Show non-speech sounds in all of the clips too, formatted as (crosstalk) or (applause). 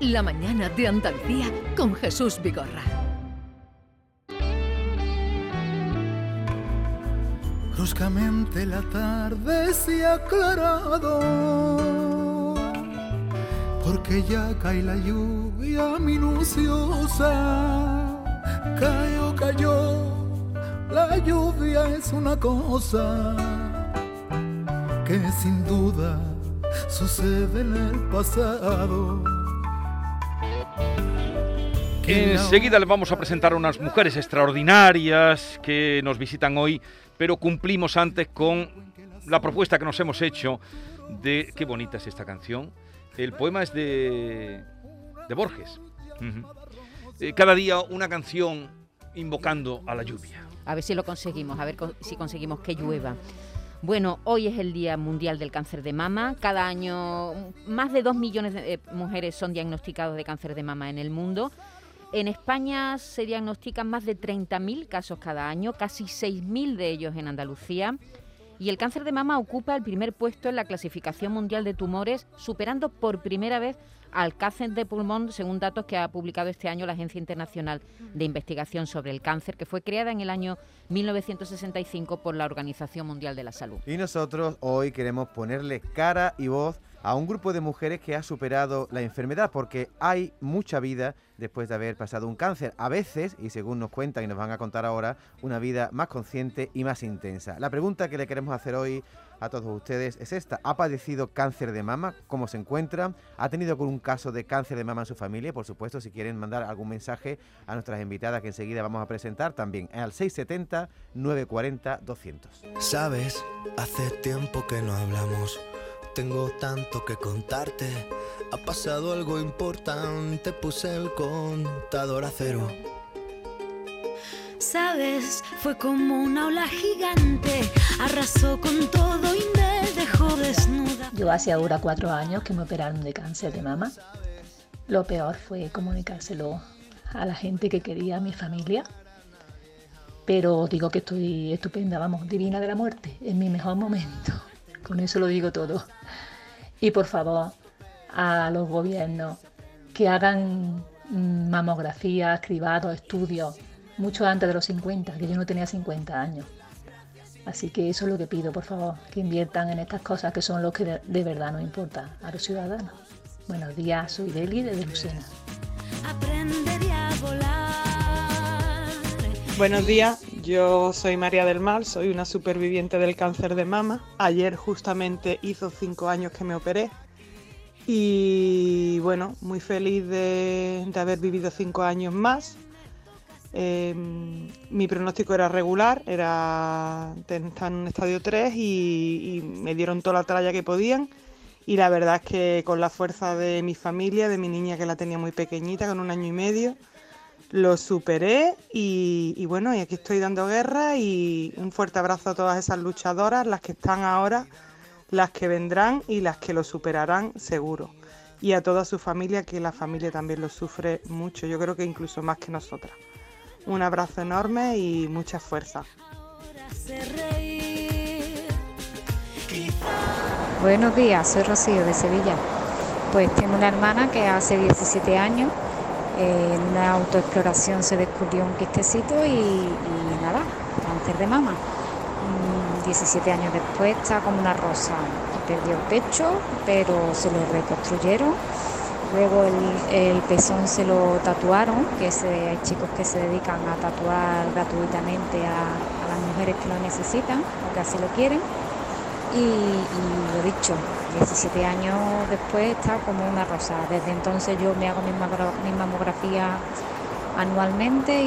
La mañana de Andalucía con Jesús Vigorra. Bruscamente la tarde se ha aclarado, porque ya cae la lluvia minuciosa. Cayó, cayó, la lluvia es una cosa que sin duda sucede en el pasado. Enseguida les vamos a presentar a unas mujeres extraordinarias que nos visitan hoy, pero cumplimos antes con la propuesta que nos hemos hecho de... Qué bonita es esta canción. El poema es de, de Borges. Eh, cada día una canción invocando a la lluvia. A ver si lo conseguimos, a ver si conseguimos que llueva. Bueno, hoy es el Día Mundial del Cáncer de Mama. Cada año más de dos millones de eh, mujeres son diagnosticadas de cáncer de mama en el mundo. En España se diagnostican más de 30.000 casos cada año, casi 6.000 de ellos en Andalucía. Y el cáncer de mama ocupa el primer puesto en la clasificación mundial de tumores, superando por primera vez al cáncer de pulmón, según datos que ha publicado este año la Agencia Internacional de Investigación sobre el Cáncer, que fue creada en el año 1965 por la Organización Mundial de la Salud. Y nosotros hoy queremos ponerle cara y voz a un grupo de mujeres que ha superado la enfermedad, porque hay mucha vida después de haber pasado un cáncer. A veces, y según nos cuentan y nos van a contar ahora, una vida más consciente y más intensa. La pregunta que le queremos hacer hoy a todos ustedes es esta. ¿Ha padecido cáncer de mama? ¿Cómo se encuentra? ¿Ha tenido algún caso de cáncer de mama en su familia? Por supuesto, si quieren mandar algún mensaje a nuestras invitadas que enseguida vamos a presentar también al 670-940-200. Sabes, hace tiempo que no hablamos. Tengo tanto que contarte. Ha pasado algo importante, puse el contador a cero. Sabes, fue como una ola gigante, arrasó con todo y me dejó desnuda. Yo hace ahora cuatro años que me operaron de cáncer de mama. Lo peor fue comunicárselo a la gente que quería a mi familia. Pero digo que estoy estupenda, vamos, divina de la muerte, en mi mejor momento. Con eso lo digo todo. Y por favor, a los gobiernos que hagan mm, mamografías, cribados, estudios, mucho antes de los 50, que yo no tenía 50 años. Así que eso es lo que pido, por favor, que inviertan en estas cosas que son lo que de, verdad nos importa a los ciudadanos. Buenos días, soy Deli de Lucena. Buenos días, yo soy María del Mar, soy una superviviente del cáncer de mama. Ayer justamente hizo cinco años que me operé y bueno, muy feliz de, haber vivido cinco años más. Em, mi pronóstico era regular, era estar en un estadio 3 y, y, me dieron toda la tralla que podían. Y la verdad es que con la fuerza de mi familia, de mi niña que la tenía muy pequeñita, con un año y medio, lo superé y, bueno, y aquí estoy dando guerra y un fuerte abrazo a todas esas luchadoras, las que están ahora, las que vendrán y las que lo superarán seguro. Y a toda su familia, que la familia también lo sufre mucho, yo creo que incluso más que nosotras. Un abrazo enorme y mucha fuerza. Buenos días, soy Rocío de Sevilla. Pues tengo una hermana que hace 17 años en una autoexploración se descubrió un quistecito y, nada, cáncer de mama. 17 mm, años después está como una rosa. Perdió el pecho, pero se lo reconstruyeron. Luego el, pezón se lo tatuaron, que hay chicos que se dedican a tatuar gratuitamente a, a las mujeres que lo necesitan o que así lo quieren. Y, y lo dicho, 17 años después está como una rosa. Desde entonces yo me hago mi, mamografía anualmente y,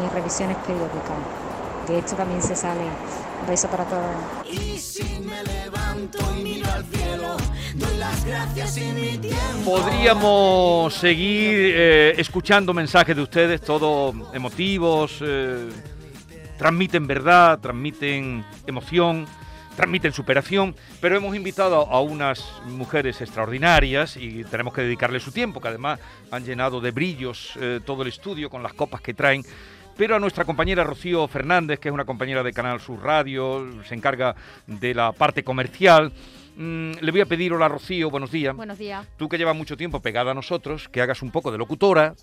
mis revisiones periódicas. De hecho también se sale. Un beso para todos. Podríamos seguir eh, escuchando mensajes de ustedes, todos emotivos, eh, transmiten verdad, transmiten emoción transmiten superación, pero hemos invitado a unas mujeres extraordinarias y tenemos que dedicarle su tiempo, que además han llenado de brillos eh, todo el estudio con las copas que traen. Pero a nuestra compañera Rocío Fernández, que es una compañera de Canal Sur Radio, se encarga de la parte comercial, mm, le voy a pedir, hola Rocío, buenos días. Buenos días. Tú que llevas mucho tiempo pegada a nosotros, que hagas un poco de locutora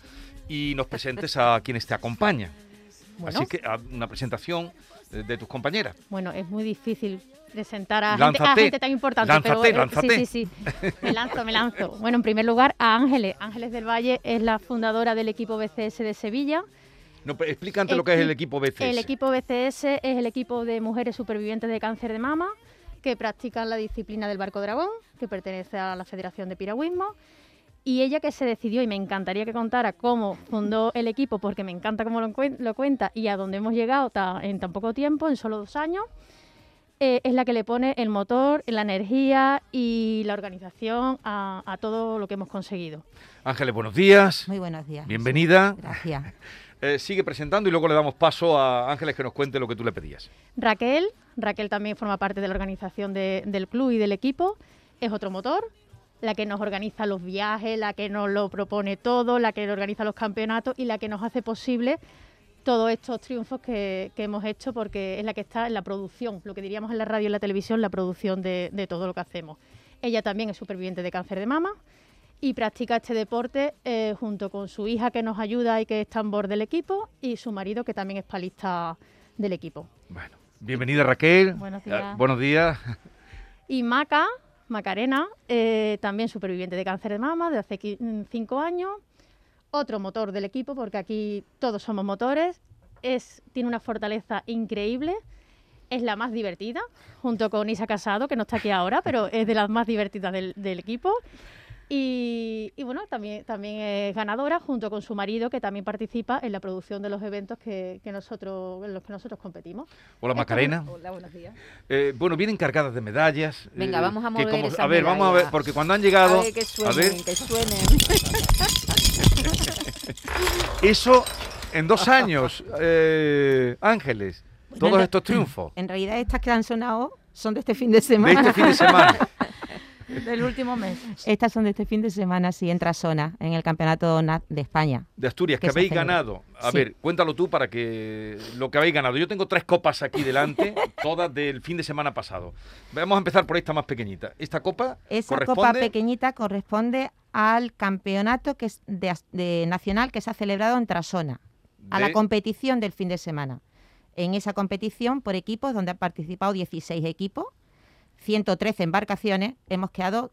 y nos presentes a quienes te acompañan. Bueno. Así que a una presentación de tus compañeras. Bueno, es muy difícil presentar a, gente, a gente tan importante. Lánzate, pero, lánzate. Sí, sí, sí. Me lanzo, me lanzo. Bueno, en primer lugar, a Ángeles. Ángeles del Valle es la fundadora del equipo BCS de Sevilla. No, explica antes lo que es el equipo BCS. El equipo BCS es el equipo de mujeres supervivientes de cáncer de mama que practican la disciplina del barco dragón, que pertenece a la Federación de Piragüismo. Y ella que se decidió, y me encantaría que contara cómo fundó el equipo, porque me encanta cómo lo, lo cuenta y a dónde hemos llegado ta- en tan poco tiempo, en solo dos años, eh, es la que le pone el motor, la energía y la organización a, a todo lo que hemos conseguido. Ángeles, buenos días. Muy buenos días. Bienvenida. Gracias. (laughs) Eh, sigue presentando y luego le damos paso a Ángeles que nos cuente lo que tú le pedías. Raquel, Raquel también forma parte de la organización de- del club y del equipo, es otro motor, la que nos organiza los viajes, la que nos lo propone todo, la que organiza los campeonatos y la que nos hace posible todos estos triunfos que, que hemos hecho porque es la que está en la producción, lo que diríamos en la radio y en la televisión, la producción de, de todo lo que hacemos. Ella también es superviviente de cáncer de mama y practica este deporte eh, junto con su hija que nos ayuda y que es tambor del equipo y su marido que también es palista del equipo. Bienvenida Raquel. Buenos Eh, días. buenos días. Y Maca, Macarena, eh, también superviviente de cáncer de mama de hace mm, cinco años, otro motor del equipo, porque aquí todos somos motores, es, tiene una fortaleza increíble, es la más divertida, junto con Isa Casado, que no está aquí ahora, pero es de las más divertidas del equipo. Y, y bueno, también, también es ganadora junto con su marido, que también participa en la producción de los eventos que, que nosotros, en los que nosotros competimos. Hola, Esto- Macarena. Hola, buenos días. Eh, bueno, vienen cargadas de medallas. eh, Venga, vamos a mover como- esas A ver, vamos a ver, porque cuando han llegado... A ver, que suenen, a ver, que suenen. (laughs) eso en dos años, eh, Ángeles, todos estos triunfos. En realidad estas que han sonado son de este fin de semana. este fin de semana. (laughs) Del último mes. Estas son de este fin de semana, sí, en Trasona, en el Campeonato Na- de España. De Asturias, que, habéis ganado. A Sí. ver, cuéntalo tú para que lo que habéis ganado. Yo tengo tres copas aquí delante, (laughs) todas del fin de semana pasado. Vamos a empezar por esta más pequeñita. Esta copa Esa copa corresponde... pequeñita corresponde al campeonato que es de, nacional que se ha celebrado en Trasona, a la competición del fin de semana. En esa competición por equipos, donde han participado 16 equipos, 113 embarcaciones, hemos quedado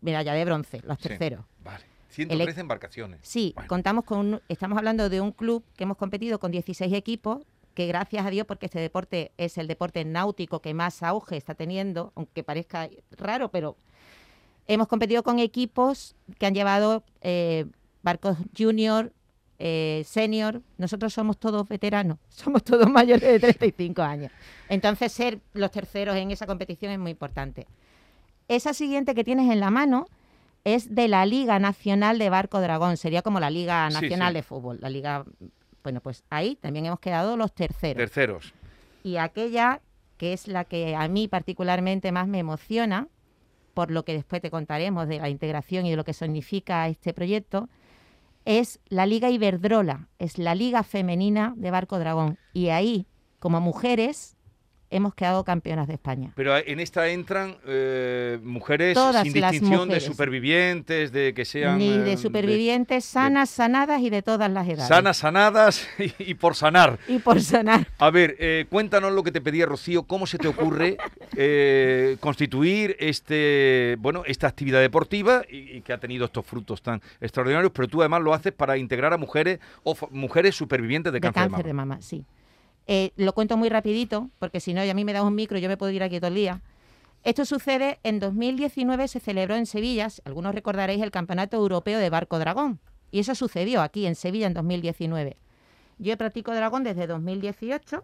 medalla de bronce, los Sí, terceros. Vale. El 113 e- embarcaciones. Sí, contamos con, un- estamos hablando de un club que hemos competido con 16 equipos, que gracias a Dios, porque este deporte es el deporte náutico que más auge está teniendo, aunque parezca raro, pero hemos competido con equipos que han llevado eh, barcos junior, eh, senior, nosotros somos todos veteranos, (laughs) somos todos mayores de 35 años. Entonces ser los terceros en esa competición es muy importante. Esa siguiente que tienes en la mano es de la Liga Nacional de Barco Dragón, sería como la Liga Sí, Nacional sí. de Fútbol, la Liga, bueno, pues ahí también hemos quedado los terceros. Terceros. Y aquella que es la que a mí particularmente más me emociona, por lo que después te contaremos de la integración y de lo que significa este proyecto, es la Liga Iberdrola, es la Liga Femenina de Barco Dragón. Y ahí, como mujeres, hemos quedado campeonas de España. Pero en esta entran eh, mujeres Todas sin distinción de supervivientes, de que sean... Ni eh, de supervivientes sanas, sanadas y de todas las edades. sanas, sanadas (laughs) y, y por sanar. Y por sanar. A ver, eh, cuéntanos lo que te pedía Rocío, cómo se te ocurre (laughs) eh, constituir este, bueno, esta actividad deportiva y, y que ha tenido estos frutos tan extraordinarios, pero tú además lo haces para integrar a mujeres o mujeres supervivientes de, de cáncer, cáncer de de mama. mama, sí. Eh, lo cuento muy rapidito, porque si no, y a mí me da un micro, yo me puedo ir aquí todo el día. Esto sucede, en 2019 se celebró en Sevilla, algunos recordaréis el Campeonato Europeo de Barco Dragón, y eso sucedió aquí en Sevilla en 2019. Yo practico dragón desde 2018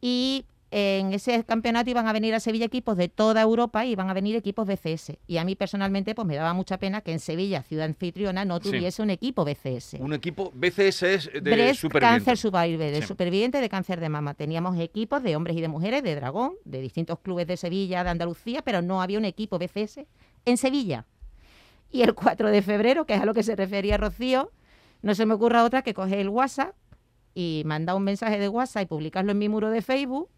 y en ese campeonato iban a venir a Sevilla equipos de toda Europa y iban a venir equipos BCS. Y a mí personalmente pues me daba mucha pena que en Sevilla, ciudad anfitriona, no Sí. tuviese un equipo BCS. Un equipo BCS es de Breast. Cancer Survivor, de Sí. superviviente de cáncer de mama. Teníamos equipos de hombres y de mujeres de dragón, de distintos clubes de Sevilla, de Andalucía, pero no había un equipo BCS en Sevilla. Y el 4 de febrero, que es a lo que se refería Rocío, no se me ocurra otra que coger el WhatsApp y mandar un mensaje de WhatsApp y publicarlo en mi muro de Facebook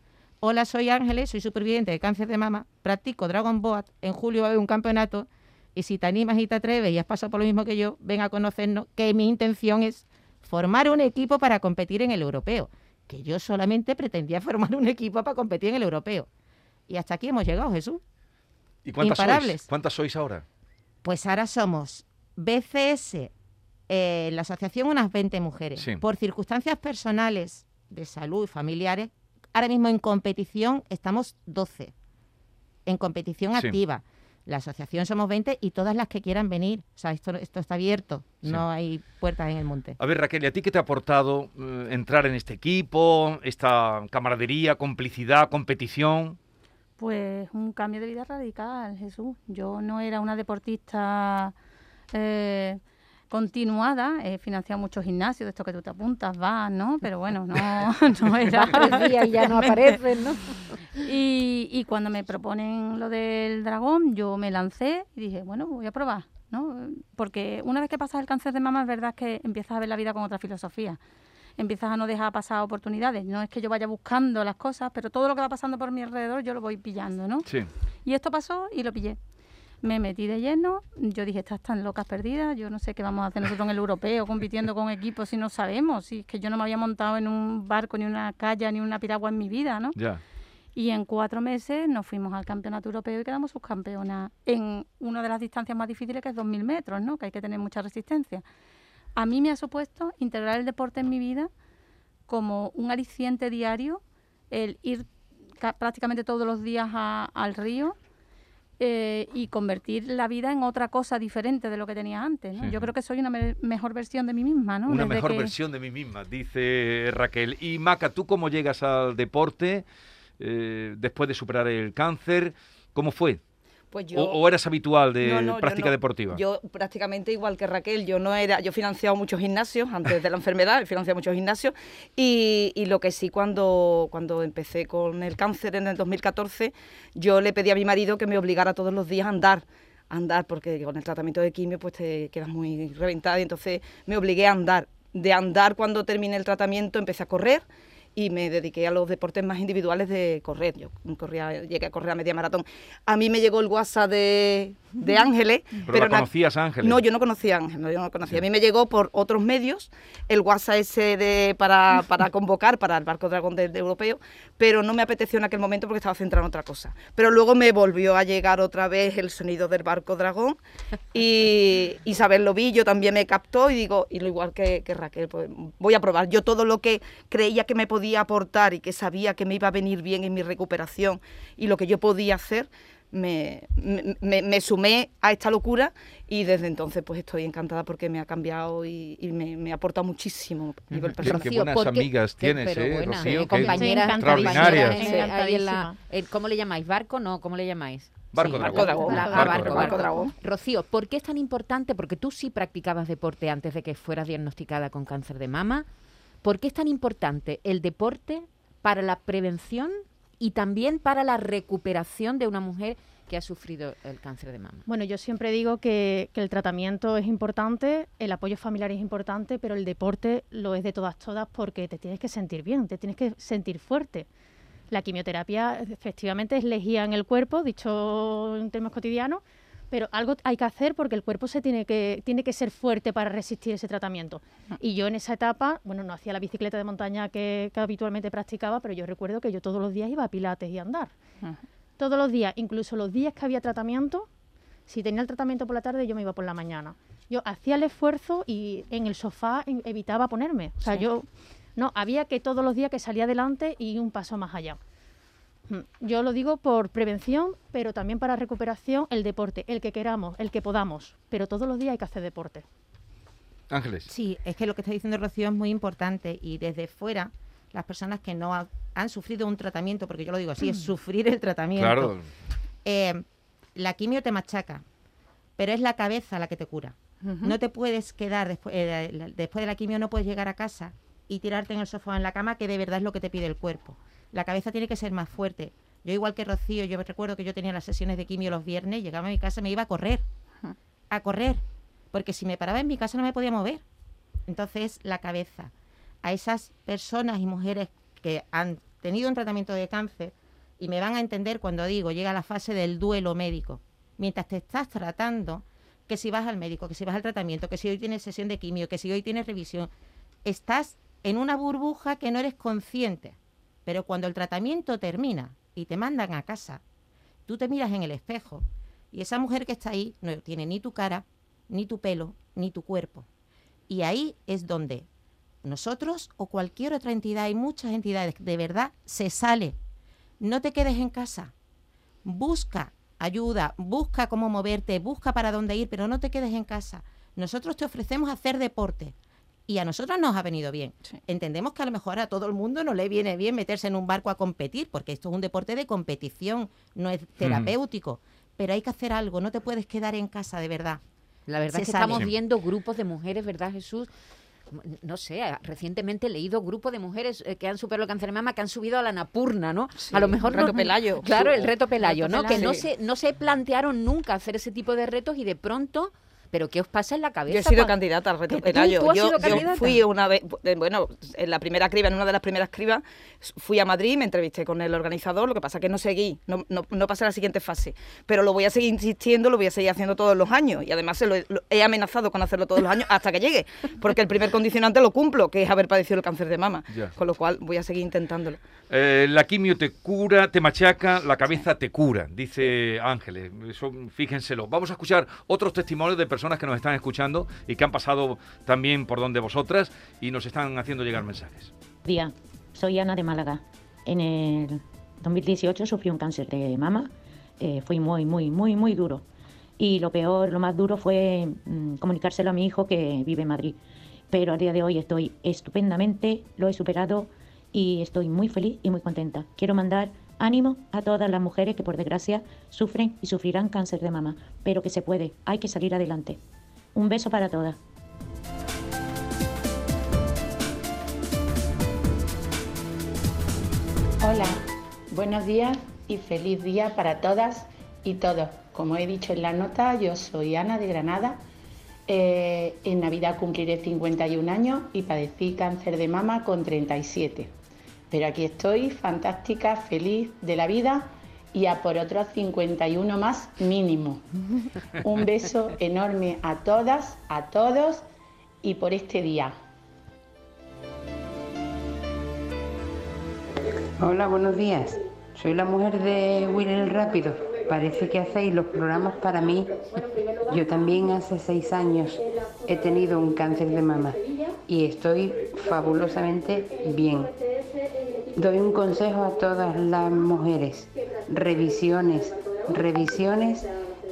Hola, soy Ángeles, soy superviviente de cáncer de mama, practico Dragon Boat, en julio va a haber un campeonato y si te animas y te atreves y has pasado por lo mismo que yo, ven a conocernos, que mi intención es formar un equipo para competir en el europeo, que yo solamente pretendía (laughs) formar un equipo para competir en el europeo. Y hasta aquí hemos llegado, Jesús. ¿Y cuántas Imparables. sois? ¿Cuántas sois ahora? Pues ahora somos BCS, eh, la asociación unas 20 mujeres. Sí. Por circunstancias personales, de salud y familiares, ahora mismo en competición estamos 12. En competición Sí. activa. La asociación somos 20 y todas las que quieran venir. O sea, esto, esto está abierto. Sí. No hay puertas en el monte. A ver, Raquel, ¿y a ti qué te ha aportado eh, entrar en este equipo, esta camaradería, complicidad, competición? Pues un cambio de vida radical, Jesús. Yo no era una deportista eh, continuada, he financiado muchos gimnasios, de esto que tú te apuntas, vas, ¿no? Pero bueno, no, (laughs) no era... Tres días y ya no apareces, ¿no? Y, y cuando me proponen lo del dragón, yo me lancé y dije, bueno, voy a probar, ¿no? Porque una vez que pasas el cáncer de mama es verdad que empiezas a ver la vida con otra filosofía. Empiezas a no dejar pasar oportunidades. No es que yo vaya buscando las cosas, pero todo lo que va pasando por mi alrededor yo lo voy pillando, ¿no? Sí. Y esto pasó y lo pillé. Me metí de lleno, yo dije, estas están locas perdidas, yo no sé qué vamos a hacer nosotros en el europeo compitiendo con equipos si no sabemos, si es que yo no me había montado en un barco, ni una calla, ni una piragua en mi vida, ¿no? Ya. Y en cuatro meses nos fuimos al campeonato europeo y quedamos subcampeonas en una de las distancias más difíciles que es 2.000 metros, ¿no? Que hay que tener mucha resistencia. A mí me ha supuesto integrar el deporte en mi vida como un aliciente diario, el ir ca- prácticamente todos los días a- al río eh, y convertir la vida en otra cosa diferente de lo que tenía antes. ¿no? Sí. Yo creo que soy una me- mejor versión de mí misma. ¿no? Una Desde mejor que- versión de mí misma, dice Raquel. Y Maca, ¿tú cómo llegas al deporte eh, después de superar el cáncer? ¿Cómo fue? Pues yo- o, o eras habitual de No, no, yo práctica no. deportiva? Yo prácticamente igual que Raquel, yo no era, yo he financiado muchos gimnasios antes de la (laughs) enfermedad, he financiado muchos gimnasios y, y lo que sí cuando, cuando empecé con el cáncer en el 2014, yo le pedí a mi marido que me obligara todos los días a andar a andar porque con el tratamiento de quimio pues te quedas muy reventada y entonces me obligué a andar. De andar cuando terminé el tratamiento empecé a correr y me dediqué a los deportes más individuales de correr. Yo corría, llegué a correr a media maratón. A mí me llegó el WhatsApp de, de Ángeles. Pero la na- conocías, Ángeles. No, yo no conocía a Ángeles, no, yo no conocía. A mí me llegó por otros medios el WhatsApp ese de, para, para (laughs) convocar para el barco dragón de, de europeo, pero no me apeteció en aquel momento porque estaba centrado en otra cosa. Pero luego me volvió a llegar otra vez el sonido del barco dragón y (laughs) Isabel lo vi, yo también me captó y digo, y lo igual que, que Raquel, pues voy a probar. Yo todo lo que creía que me podía aportar y que sabía que me iba a venir bien en mi recuperación y lo que yo podía hacer, me, me, me- me sumé a esta locura y desde entonces pues estoy encantada porque me ha cambiado y, y me, me aporta muchísimo a nivel Qué- buenas porque- amigas tienes, ¿eh, Rocío? eh, Qué compañeras, extraordinarias. compañeras, eh, ¿Cómo le llamáis? ¿Barco? No, ¿cómo le llamáis? Barco Sí, dragón. dragón. La- Barco dragón. barco, Barco barco. dragón. Rocío, ¿por qué es tan importante? Porque tú sí practicabas deporte antes de que fueras diagnosticada con cáncer de mama. ¿Por qué es tan importante el deporte para la prevención y también para la recuperación de una mujer que ha sufrido el cáncer de mama? Bueno, yo siempre digo que, el tratamiento es importante, el apoyo familiar es importante, pero el deporte lo es de todas, todas, porque te tienes que sentir bien, te tienes que sentir fuerte. La quimioterapia efectivamente es lejía en el cuerpo, dicho en términos cotidianos, pero algo hay que hacer porque el cuerpo se tiene que, tiene que ser fuerte para resistir ese tratamiento. Y yo en esa etapa, bueno, no hacía la bicicleta de montaña que, que habitualmente practicaba, pero yo recuerdo que yo todos los días iba a pilates y a andar todos los días, incluso los días que había tratamiento, si tenía el tratamiento por la tarde, yo me iba por la mañana. Yo hacía el esfuerzo y en el sofá evitaba ponerme. O sea, Sí. yo no, había que todos los días que salía adelante y un paso más allá. Yo lo digo por prevención, pero también para recuperación, el deporte, el que queramos, el que podamos, pero todos los días hay que hacer deporte. Ángeles. Sí, es que lo que está diciendo Rocío es muy importante y desde fuera, las personas que no ha- han sufrido un tratamiento, porque yo lo digo así, es (clears throat) sufrir el tratamiento. Claro. Eh, la quimio te machaca, pero es la cabeza la que te cura. No te puedes quedar después, eh, después de la quimio, no puedes llegar a casa y tirarte en el sofá o en la cama, que de verdad es lo que te pide el cuerpo. La cabeza tiene que ser más fuerte. Yo igual que Rocío, yo me recuerdo que yo tenía las sesiones de quimio los viernes, llegaba a mi casa y me iba a correr, a correr, porque si me paraba en mi casa no me podía mover. Entonces, la cabeza. A esas personas y mujeres que han tenido un tratamiento de cáncer y me van a entender cuando digo, llega la fase del duelo médico. Mientras te estás tratando, que si vas al médico, que si vas al tratamiento, que si hoy tienes sesión de quimio, que si hoy tienes revisión, estás en una burbuja que no eres consciente. Pero cuando el tratamiento termina y te mandan a casa, tú te miras en el espejo y esa mujer que está ahí no tiene ni tu cara, ni tu pelo, ni tu cuerpo. Y ahí es donde nosotros o cualquier otra entidad, hay muchas entidades, de verdad se sale. No te quedes en casa. Busca ayuda, busca cómo moverte, busca para dónde ir, pero no te quedes en casa. Nosotros te ofrecemos hacer deporte y a nosotros nos ha venido bien. Entendemos que a lo mejor a todo el mundo no le viene bien meterse en un barco a competir, porque esto es un deporte de competición, no es terapéutico, pero hay que hacer algo, no te puedes quedar en casa de verdad. La verdad Se es que sale. estamos viendo grupos de mujeres, ¿verdad, Jesús? No sé, recientemente he leído grupos de mujeres eh, que han superado el cáncer de mama, que han subido a la Napurna, ¿no? Sí, a lo mejor el reto no- Pelayo. Claro, el reto Pelayo, Reto ¿no? Que no se, no se plantearon nunca hacer ese tipo de retos y de pronto, ¿pero qué os pasa en la cabeza? Yo he sido candidata al reto ¿Que tú- Pelayo. tú has yo, sido yo candidata? fui una vez, eh, bueno, en la primera criba, en una de las primeras cribas, fui a Madrid, me entrevisté con el organizador, lo que pasa que no seguí, no, no, no pasé a la siguiente fase. Pero lo voy a seguir insistiendo, lo voy a seguir haciendo todos los años. Y además se lo he, lo- he amenazado con hacerlo todos los años hasta que llegue. Porque el primer condicionante lo cumplo, que es haber padecido el cáncer de mama. Ya. Con lo cual voy a seguir intentándolo. Eh, la quimio te cura, te machaca, la cabeza te cura, dice Ángeles. Eso, fíjenselo. Vamos a escuchar otros testimonios de personas que nos están escuchando y que han pasado también por donde vosotras y nos están haciendo llegar mensajes. Día, soy Ana de Málaga. En el 2018 sufrí un cáncer de mama. Eh, fue muy, muy, muy, muy duro. Y lo peor, lo más duro fue mm, comunicárselo a mi hijo que vive en Madrid. Pero a día de hoy estoy estupendamente, lo he superado y estoy muy feliz y muy contenta. Quiero mandar ánimo a todas las mujeres que por desgracia sufren y sufrirán cáncer de mama, pero que se puede, hay que salir adelante. Un beso para todas. Hola, buenos días y feliz día para todas y todos. Como he dicho en la nota, yo soy Ana de Granada. Eh, en Navidad cumpliré 51 años y padecí cáncer de mama con 37. Pero aquí estoy, fantástica, feliz de la vida y a por otros 51 más mínimo. Un (laughs) beso enorme a todas, a todos y por este día. Hola, buenos días. Soy la mujer de Will el Rápido. Parece que hacéis los programas para mí. Yo también hace seis años he tenido un cáncer de mama y estoy fabulosamente bien. Doy un consejo a todas las mujeres. Revisiones, revisiones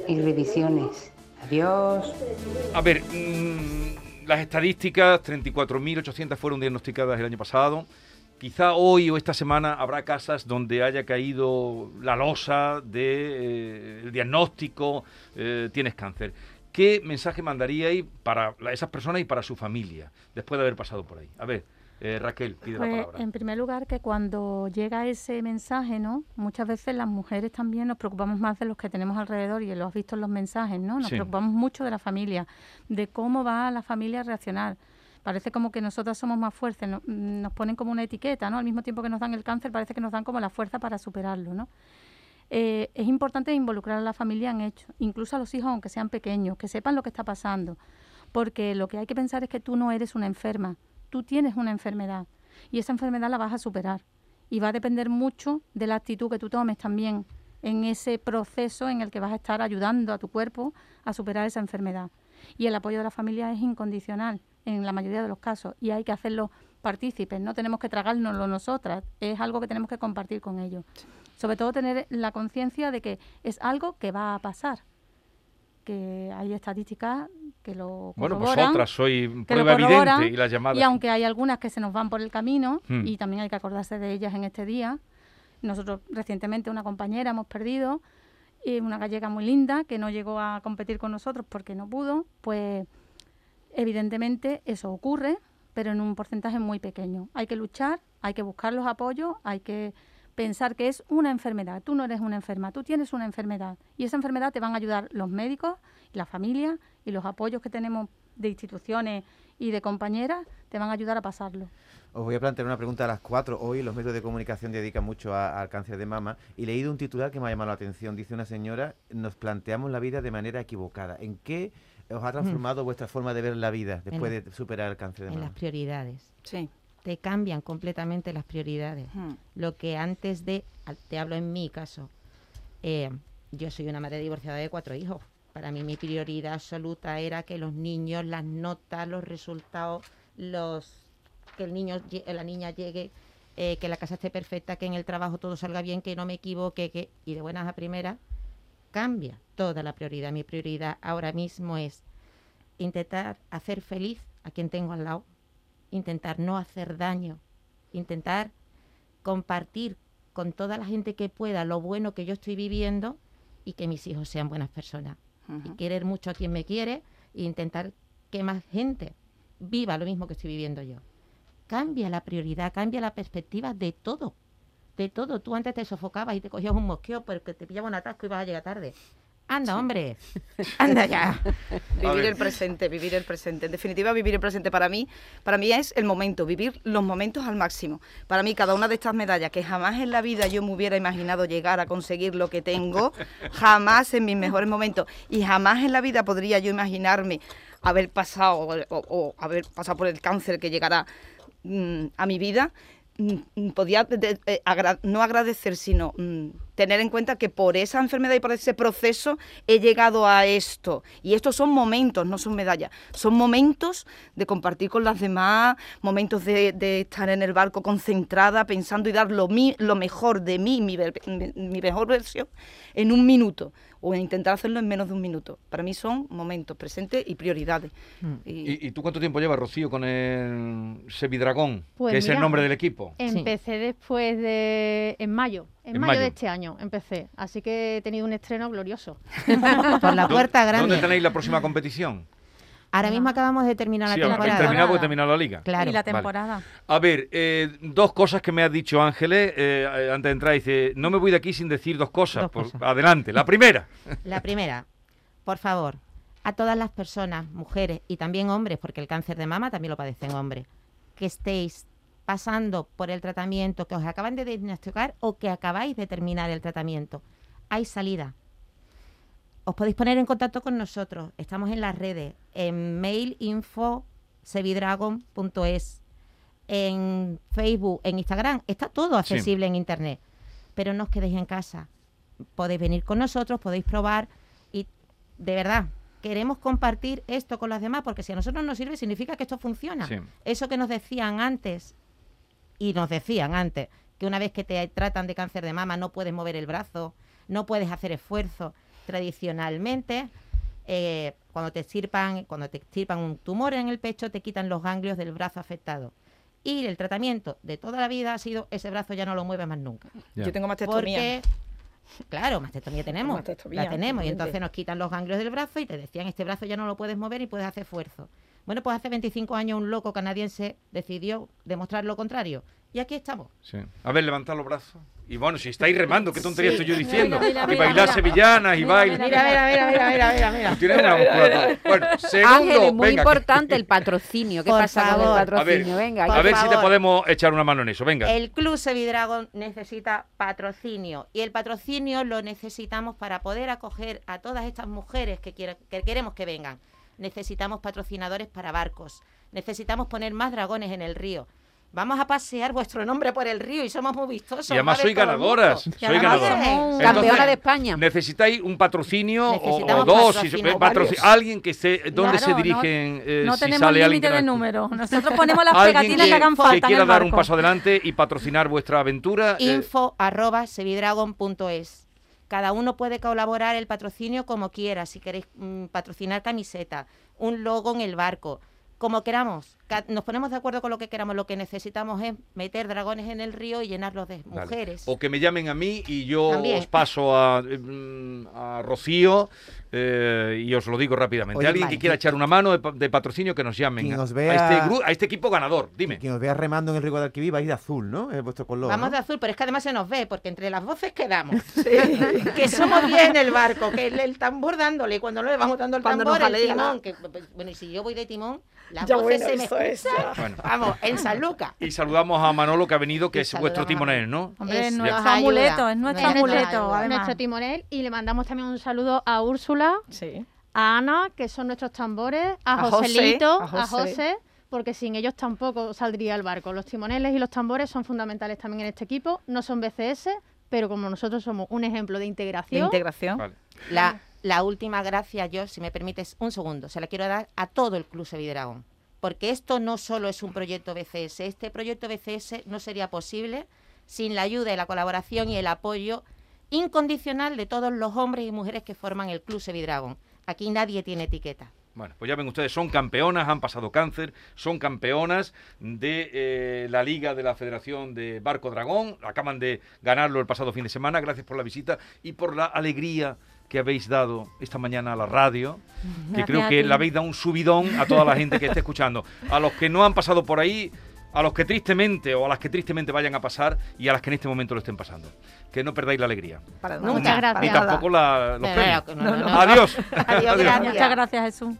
y revisiones. Adiós. A ver, mm, las estadísticas, 34.800 fueron diagnosticadas el año pasado. Quizá hoy o esta semana habrá casas donde haya caído la losa del diagnóstico, eh, tienes cáncer. ¿Qué mensaje mandaríais para esas personas y para su familia después de haber pasado por ahí? A ver, eh, Raquel, pide la Pues, palabra. en primer lugar, que cuando llega ese mensaje, ¿no? Muchas veces las mujeres también nos preocupamos más de los que tenemos alrededor y lo has visto en los mensajes, ¿no? Nos Sí. preocupamos mucho de la familia, de cómo va la familia a reaccionar. Parece como que nosotras somos más fuertes, no- mm, nos ponen como una etiqueta, ¿no? Al mismo tiempo que nos dan el cáncer, parece que nos dan como la fuerza para superarlo, ¿no? Eh, es importante involucrar a la familia en hecho, incluso a los hijos, aunque sean pequeños, que sepan lo que está pasando, porque lo que hay que pensar es que tú no eres una enferma, tú tienes una enfermedad y esa enfermedad la vas a superar y va a depender mucho de la actitud que tú tomes también en ese proceso en el que vas a estar ayudando a tu cuerpo a superar esa enfermedad. Y el apoyo de la familia es incondicional en la mayoría de los casos y hay que hacerlo partícipes, no tenemos que tragárnoslo nosotras, es algo que tenemos que compartir con ellos. Sobre todo tener la conciencia de que es algo que va a pasar, que hay estadísticas que lo Bueno, vosotras sois prueba evidente y las llamadas. y aunque hay algunas que se nos van por el camino Hmm. y también hay que acordarse de ellas en este día. Nosotros recientemente una compañera hemos perdido, y una gallega muy linda que no llegó a competir con nosotros porque no pudo, pues evidentemente eso ocurre, pero en un porcentaje muy pequeño. Hay que luchar, hay que buscar los apoyos, hay que pensar que es una enfermedad. Tú no eres una enferma, tú tienes una enfermedad. Y esa enfermedad te van a ayudar los médicos, la familia y los apoyos que tenemos de instituciones y de compañeras te van a ayudar a pasarlo. Os voy a plantear una pregunta a las cuatro. Hoy los medios de comunicación dedican mucho al cáncer de mama y he leído un titular que me ha llamado la atención. Dice una señora, nos planteamos la vida de manera equivocada. ¿En qué os ha transformado vuestra forma de ver la vida después la- de superar el cáncer de en las mama? prioridades. Sí. Te cambian completamente las prioridades. Hmm. Lo que antes de, al- te hablo en mi caso, eh, yo soy una madre divorciada de cuatro hijos. Para mí mi prioridad absoluta era que los niños, las notas, los resultados, los que el niño, la niña llegue, eh, que la casa esté perfecta, que en el trabajo todo salga bien, que no me equivoque, que y de buenas a primeras cambia toda la prioridad. Mi prioridad ahora mismo es intentar hacer feliz a quien tengo al lado, intentar no hacer daño, intentar compartir con toda la gente que pueda lo bueno que yo estoy viviendo y que mis hijos sean buenas personas. Y querer mucho a quien me quiere e intentar que más gente viva lo mismo que estoy viviendo yo. Cambia la prioridad, cambia la perspectiva de todo. De todo. Tú antes te sofocabas y te cogías un mosqueo porque te pillaba un atasco y ibas a llegar tarde. Anda, hombre. (laughs) Anda ya. Vivir el presente, vivir el presente. En definitiva, vivir el presente para mí, para mí es el momento, vivir los momentos al máximo. Para mí, cada una de estas medallas que jamás en la vida yo me hubiera imaginado llegar a conseguir lo que tengo, (laughs) jamás en mis mejores momentos y jamás en la vida podría yo imaginarme haber pasado o, o- o haber pasado por el cáncer que llegará mm, a mi vida. Mm, mm, Podía de- eh, no agradecer, sino mm, tener en cuenta que por esa enfermedad y por ese proceso he llegado a esto. Y estos son momentos, no son medallas. Son momentos de compartir con las demás, momentos de, estar en el barco concentrada, pensando y dar lo, mi- lo mejor de mí, mi mejor versión, en un minuto. O intentar hacerlo en menos de un minuto. Para mí son momentos presentes y prioridades. Y- ¿Y, y tú cuánto tiempo llevas, Rocío, con el Sevidragón, Pues que es el nombre del equipo? Empecé después de... en mayo. En, En mayo, mayo. de este año empecé. Así que he tenido un estreno glorioso. (laughs) Por la ¿Dó- puerta grande. ¿Dónde tenéis la próxima competición? Ahora mismo acabamos de terminar Sí, la temporada. terminado porque terminado la liga. Claro. Y la Vale. temporada. A ver, eh, dos cosas que me ha dicho Ángeles eh, eh, antes de entrar. Dice, no me voy de aquí sin decir dos cosas. Dos cosas. adelante. La primera. La primera, por favor, a todas las personas, mujeres y también hombres, porque el cáncer de mama también lo padecen hombres, que estéis pasando por el tratamiento, que os acaban de diagnosticar o que acabáis de terminar el tratamiento. Hay salida. Os podéis poner en contacto con nosotros. Estamos en las redes, en mail info sevidragon.es, en Facebook, en Instagram. Está todo Sí. accesible en Internet. Pero no os quedéis en casa. Podéis venir con nosotros, podéis probar y de verdad queremos compartir esto con las demás porque si a nosotros nos sirve significa que esto funciona. Sí. Eso que nos decían antes y nos decían antes que una vez que te tratan de cáncer de mama no puedes mover el brazo, no puedes hacer esfuerzo. Tradicionalmente, eh, cuando te extirpan, cuando te extirpan un tumor en el pecho, te quitan los ganglios del brazo afectado. Y el tratamiento de toda la vida ha sido ese brazo ya no lo mueves más nunca. Yo tengo mastectomía. Porque, claro, mastectomía tenemos. Mastectomía, la tenemos. Y entonces nos quitan los ganglios del brazo y te decían, este brazo ya no lo puedes mover y puedes hacer esfuerzo. Bueno, pues hace 25 años un loco canadiense decidió demostrar lo contrario. Y aquí estamos. Sí. A ver, levantad los brazos. Y bueno, si estáis remando, ¿qué tontería Sí. estoy yo Mira, diciendo? mira, y mira, bailar mira. sevillanas y Mira, bailar. mira, mira, mira, mira, mira, mira, una musculatura. Bueno, segundo, Ángeles, muy venga. importante el patrocinio. ¿Qué Por pasa con el patrocinio? Venga, a ver si te podemos echar una mano en eso. Venga. El Club Sevidragon necesita patrocinio y el patrocinio lo necesitamos para poder acoger a todas estas mujeres que, que queremos que vengan. Necesitamos patrocinadores para barcos. Necesitamos poner más dragones en el río. Vamos a pasear vuestro nombre por el río y somos muy vistosos. Y además soy ganadoras. Soy además Entonces, Campeona de España. Necesitáis un patrocinio o- dos. alguien que esté. ¿Dónde Claro, se no- dirigen? eh, no si tenemos límite que de no- números. Nosotros ponemos las (laughs) pegatinas que, hagan falta que en quiera el dar un paso adelante y patrocinar vuestra aventura. eh, info arroba sevidragon.es. Cada uno puede colaborar el patrocinio como quiera, si queréis mm, patrocinar camiseta, un logo en el barco, como queramos. Nos ponemos de acuerdo con lo que queramos. Lo que necesitamos es meter dragones en el río y llenarlos de mujeres. O que me llamen a mí y yo También. os paso a, mm, a Rocío eh, y os lo digo rápidamente. Oye, Alguien vale. que quiera echar una mano de, pa- de patrocinio que nos llamen Quien a, os a vea- este gru- a este equipo ganador. Dime. Quien os vea remando en el río de Alquiví vais de azul, ¿no? Es vuestro color. Vamos ¿no? de azul, pero es que además se nos ve, porque entre las voces quedamos. (laughs) (laughs) que somos bien el barco, que el, el tambor dándole, y cuando no le vamos dando el Cuando tambor, nos el timón. Que, bueno, y si yo voy de timón, las Ya, voces bueno, se me Bueno. Vamos, en San Lucas. Y saludamos a Manolo que ha venido, que Y es vuestro timonel, ¿no? Hombre, es nuestro amuleto, es nuestro amuleto, además. nuestro timonel y le mandamos también un saludo a Úrsula, a Ana, que son nuestros tambores, a, A Joselito, a a José. José, porque sin ellos tampoco saldría el barco. Los timoneles y los tambores son fundamentales también en este equipo, no son BCS, pero como nosotros somos un ejemplo de integración, De integración. La, la última gracia, yo, si me permites un segundo, se la quiero dar a todo el Club Sevidragón. Porque esto no solo es un proyecto BCS, este proyecto BCS no sería posible sin la ayuda y la colaboración y el apoyo incondicional de todos los hombres y mujeres que forman el Club Sevidragón. Aquí nadie tiene etiqueta. Bueno, pues ya ven ustedes, son campeonas, han pasado cáncer, son campeonas de eh, la Liga de la Federación de Barco Dragón, acaban de ganarlo el pasado fin de semana, gracias por la visita y por la alegría que habéis dado esta mañana a la radio, que Gracias creo que le habéis dado un subidón a toda la gente que esté escuchando. A los que no han pasado por ahí, a los que tristemente o a las que tristemente vayan a pasar y a las que en este momento lo estén pasando. Que no perdáis la alegría. Para Muchas gracias. Ni tampoco la- los Pero, premios. no, no, no. Adiós. Adiós, (laughs) gracias. Muchas gracias, Jesús.